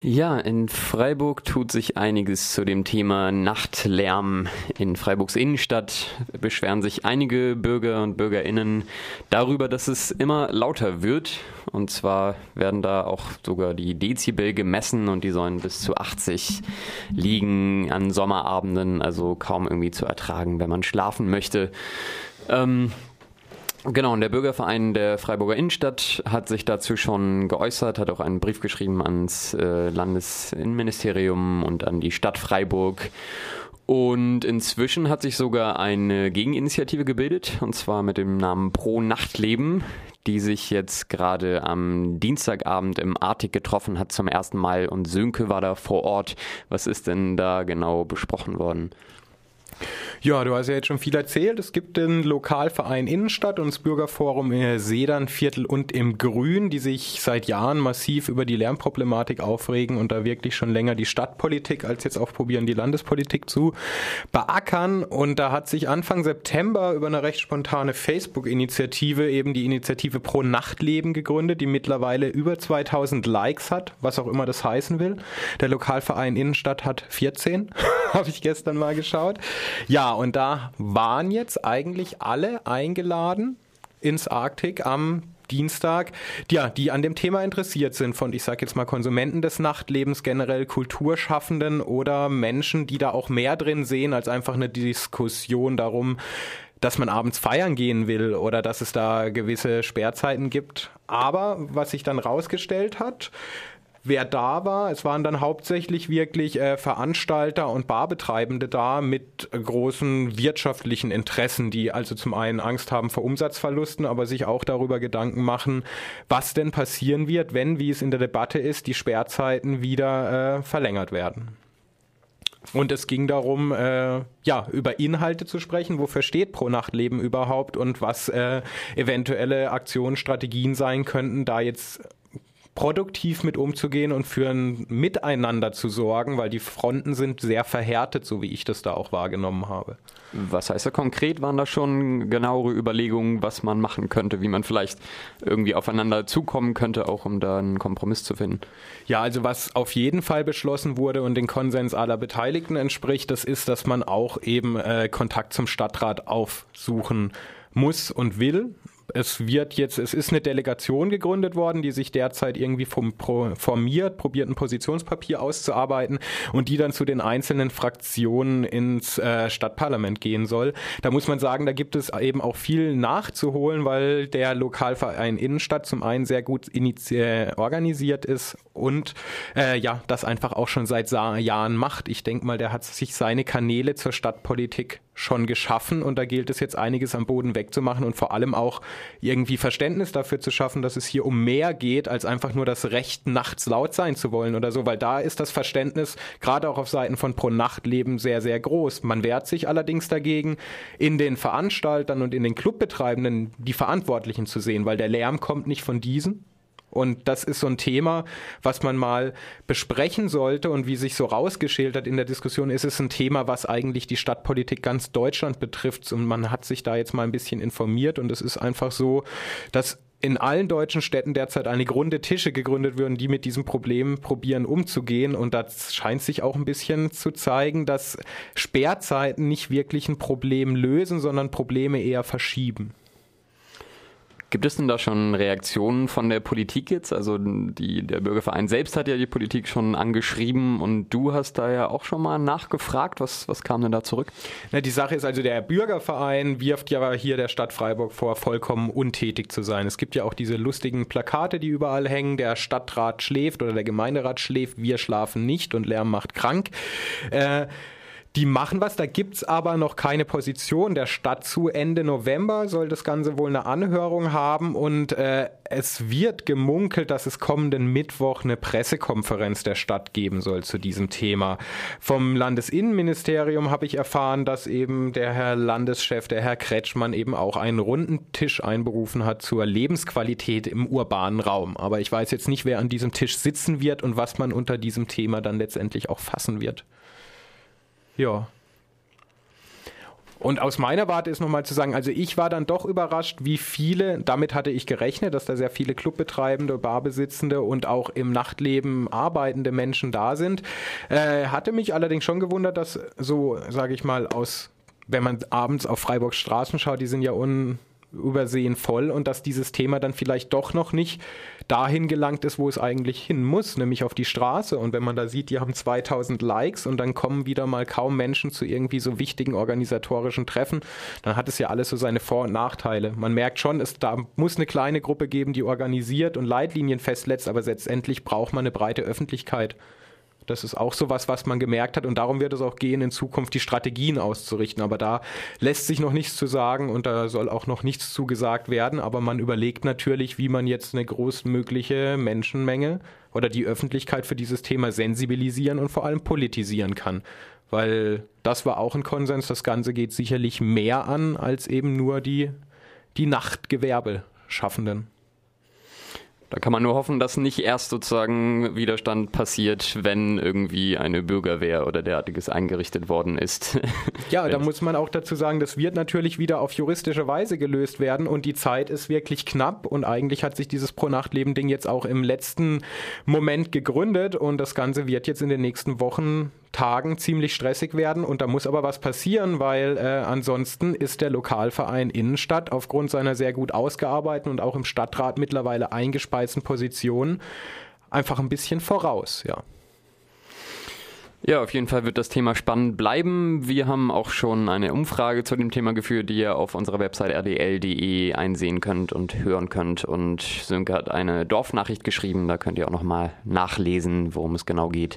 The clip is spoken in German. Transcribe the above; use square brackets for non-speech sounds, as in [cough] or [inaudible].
Ja, in Freiburg tut sich einiges zu dem Thema Nachtlärm. In Freiburgs Innenstadt beschweren sich einige Bürger und Bürgerinnen darüber, dass es immer lauter wird. Und zwar werden da auch sogar die Dezibel gemessen und die sollen bis zu 80 liegen an Sommerabenden, also kaum irgendwie zu ertragen, wenn man schlafen möchte. Ähm, Genau, und der Bürgerverein der Freiburger Innenstadt hat sich dazu schon geäußert, hat auch einen Brief geschrieben ans äh, Landesinnenministerium und an die Stadt Freiburg. Und inzwischen hat sich sogar eine Gegeninitiative gebildet, und zwar mit dem Namen Pro Nachtleben, die sich jetzt gerade am Dienstagabend im Artig getroffen hat zum ersten Mal und Sönke war da vor Ort. Was ist denn da genau besprochen worden? Ja, du hast ja jetzt schon viel erzählt. Es gibt den Lokalverein Innenstadt und das Bürgerforum in Sedernviertel und im Grün, die sich seit Jahren massiv über die Lärmproblematik aufregen und da wirklich schon länger die Stadtpolitik als jetzt auch probieren, die Landespolitik zu beackern. Und da hat sich Anfang September über eine recht spontane Facebook-Initiative eben die Initiative Pro Nachtleben gegründet, die mittlerweile über 2000 Likes hat, was auch immer das heißen will. Der Lokalverein Innenstadt hat 14, [laughs] habe ich gestern mal geschaut. Ja, und da waren jetzt eigentlich alle eingeladen ins Arktik am Dienstag, ja, die an dem Thema interessiert sind, von, ich sage jetzt mal, Konsumenten des Nachtlebens, generell Kulturschaffenden oder Menschen, die da auch mehr drin sehen als einfach eine Diskussion darum, dass man abends feiern gehen will oder dass es da gewisse Sperrzeiten gibt. Aber was sich dann rausgestellt hat, wer da war. Es waren dann hauptsächlich wirklich äh, Veranstalter und Barbetreibende da mit großen wirtschaftlichen Interessen, die also zum einen Angst haben vor Umsatzverlusten, aber sich auch darüber Gedanken machen, was denn passieren wird, wenn, wie es in der Debatte ist, die Sperrzeiten wieder äh, verlängert werden. Und es ging darum, äh, ja, über Inhalte zu sprechen. Wofür steht Pro Nachtleben überhaupt und was äh, eventuelle Aktionsstrategien sein könnten, da jetzt produktiv mit umzugehen und für ein Miteinander zu sorgen, weil die Fronten sind sehr verhärtet, so wie ich das da auch wahrgenommen habe. Was heißt da konkret? Waren da schon genauere Überlegungen, was man machen könnte, wie man vielleicht irgendwie aufeinander zukommen könnte, auch um da einen Kompromiss zu finden? Ja, also was auf jeden Fall beschlossen wurde und den Konsens aller Beteiligten entspricht, das ist, dass man auch eben äh, Kontakt zum Stadtrat aufsuchen muss und will es wird jetzt, es ist eine Delegation gegründet worden, die sich derzeit irgendwie vom, pro, formiert, probiert ein Positionspapier auszuarbeiten und die dann zu den einzelnen Fraktionen ins äh, Stadtparlament gehen soll. Da muss man sagen, da gibt es eben auch viel nachzuholen, weil der Lokalverein Innenstadt zum einen sehr gut organisiert ist und äh, ja, das einfach auch schon seit Jahren macht. Ich denke mal, der hat sich seine Kanäle zur Stadtpolitik schon geschaffen. Und da gilt es jetzt einiges am Boden wegzumachen und vor allem auch irgendwie Verständnis dafür zu schaffen, dass es hier um mehr geht, als einfach nur das Recht, nachts laut sein zu wollen oder so, weil da ist das Verständnis gerade auch auf Seiten von Pro-Nachtleben sehr, sehr groß. Man wehrt sich allerdings dagegen, in den Veranstaltern und in den Clubbetreibenden die Verantwortlichen zu sehen, weil der Lärm kommt nicht von diesen, und das ist so ein Thema, was man mal besprechen sollte. Und wie sich so rausgeschildert in der Diskussion, ist es ein Thema, was eigentlich die Stadtpolitik ganz Deutschland betrifft. Und man hat sich da jetzt mal ein bisschen informiert. Und es ist einfach so, dass in allen deutschen Städten derzeit eine runde Tische gegründet würden, die mit diesem Problem probieren umzugehen. Und das scheint sich auch ein bisschen zu zeigen, dass Sperrzeiten nicht wirklich ein Problem lösen, sondern Probleme eher verschieben. Gibt es denn da schon Reaktionen von der Politik jetzt? Also die, der Bürgerverein selbst hat ja die Politik schon angeschrieben und du hast da ja auch schon mal nachgefragt. Was, was kam denn da zurück? Na, die Sache ist also, der Bürgerverein wirft ja hier der Stadt Freiburg vor, vollkommen untätig zu sein. Es gibt ja auch diese lustigen Plakate, die überall hängen. Der Stadtrat schläft oder der Gemeinderat schläft, wir schlafen nicht und Lärm macht krank. Äh, die machen was, da gibt es aber noch keine Position der Stadt zu. Ende November soll das Ganze wohl eine Anhörung haben und äh, es wird gemunkelt, dass es kommenden Mittwoch eine Pressekonferenz der Stadt geben soll zu diesem Thema. Vom Landesinnenministerium habe ich erfahren, dass eben der Herr Landeschef, der Herr Kretschmann, eben auch einen runden Tisch einberufen hat zur Lebensqualität im urbanen Raum. Aber ich weiß jetzt nicht, wer an diesem Tisch sitzen wird und was man unter diesem Thema dann letztendlich auch fassen wird. Ja. Und aus meiner Warte ist nochmal zu sagen, also ich war dann doch überrascht, wie viele, damit hatte ich gerechnet, dass da sehr viele Clubbetreibende, Barbesitzende und auch im Nachtleben arbeitende Menschen da sind. Äh, hatte mich allerdings schon gewundert, dass so, sage ich mal, aus wenn man abends auf Freiburgs Straßen schaut, die sind ja un, übersehen voll und dass dieses Thema dann vielleicht doch noch nicht dahin gelangt ist, wo es eigentlich hin muss, nämlich auf die Straße. Und wenn man da sieht, die haben 2000 Likes und dann kommen wieder mal kaum Menschen zu irgendwie so wichtigen organisatorischen Treffen, dann hat es ja alles so seine Vor- und Nachteile. Man merkt schon, es da muss eine kleine Gruppe geben, die organisiert und Leitlinien festletzt, aber letztendlich braucht man eine breite Öffentlichkeit. Das ist auch so was, was man gemerkt hat und darum wird es auch gehen, in Zukunft die Strategien auszurichten. Aber da lässt sich noch nichts zu sagen und da soll auch noch nichts zugesagt werden. Aber man überlegt natürlich, wie man jetzt eine großmögliche Menschenmenge oder die Öffentlichkeit für dieses Thema sensibilisieren und vor allem politisieren kann. Weil das war auch ein Konsens. Das Ganze geht sicherlich mehr an als eben nur die, die Nachtgewerbeschaffenden. Da kann man nur hoffen, dass nicht erst sozusagen Widerstand passiert, wenn irgendwie eine Bürgerwehr oder derartiges eingerichtet worden ist. [laughs] Ja, da muss man auch dazu sagen, das wird natürlich wieder auf juristische Weise gelöst werden und die Zeit ist wirklich knapp und eigentlich hat sich dieses Pro-Nachtleben-Ding jetzt auch im letzten Moment gegründet und das Ganze wird jetzt in den nächsten Wochen Tagen ziemlich stressig werden und da muss aber was passieren, weil äh, ansonsten ist der Lokalverein Innenstadt aufgrund seiner sehr gut ausgearbeiteten und auch im Stadtrat mittlerweile eingespeisten Position einfach ein bisschen voraus, ja. Ja, auf jeden Fall wird das Thema spannend bleiben. Wir haben auch schon eine Umfrage zu dem Thema geführt, die ihr auf unserer Website rdl.de einsehen könnt und hören könnt. Und Sönke hat eine Dorfnachricht geschrieben, da könnt ihr auch nochmal nachlesen, worum es genau geht.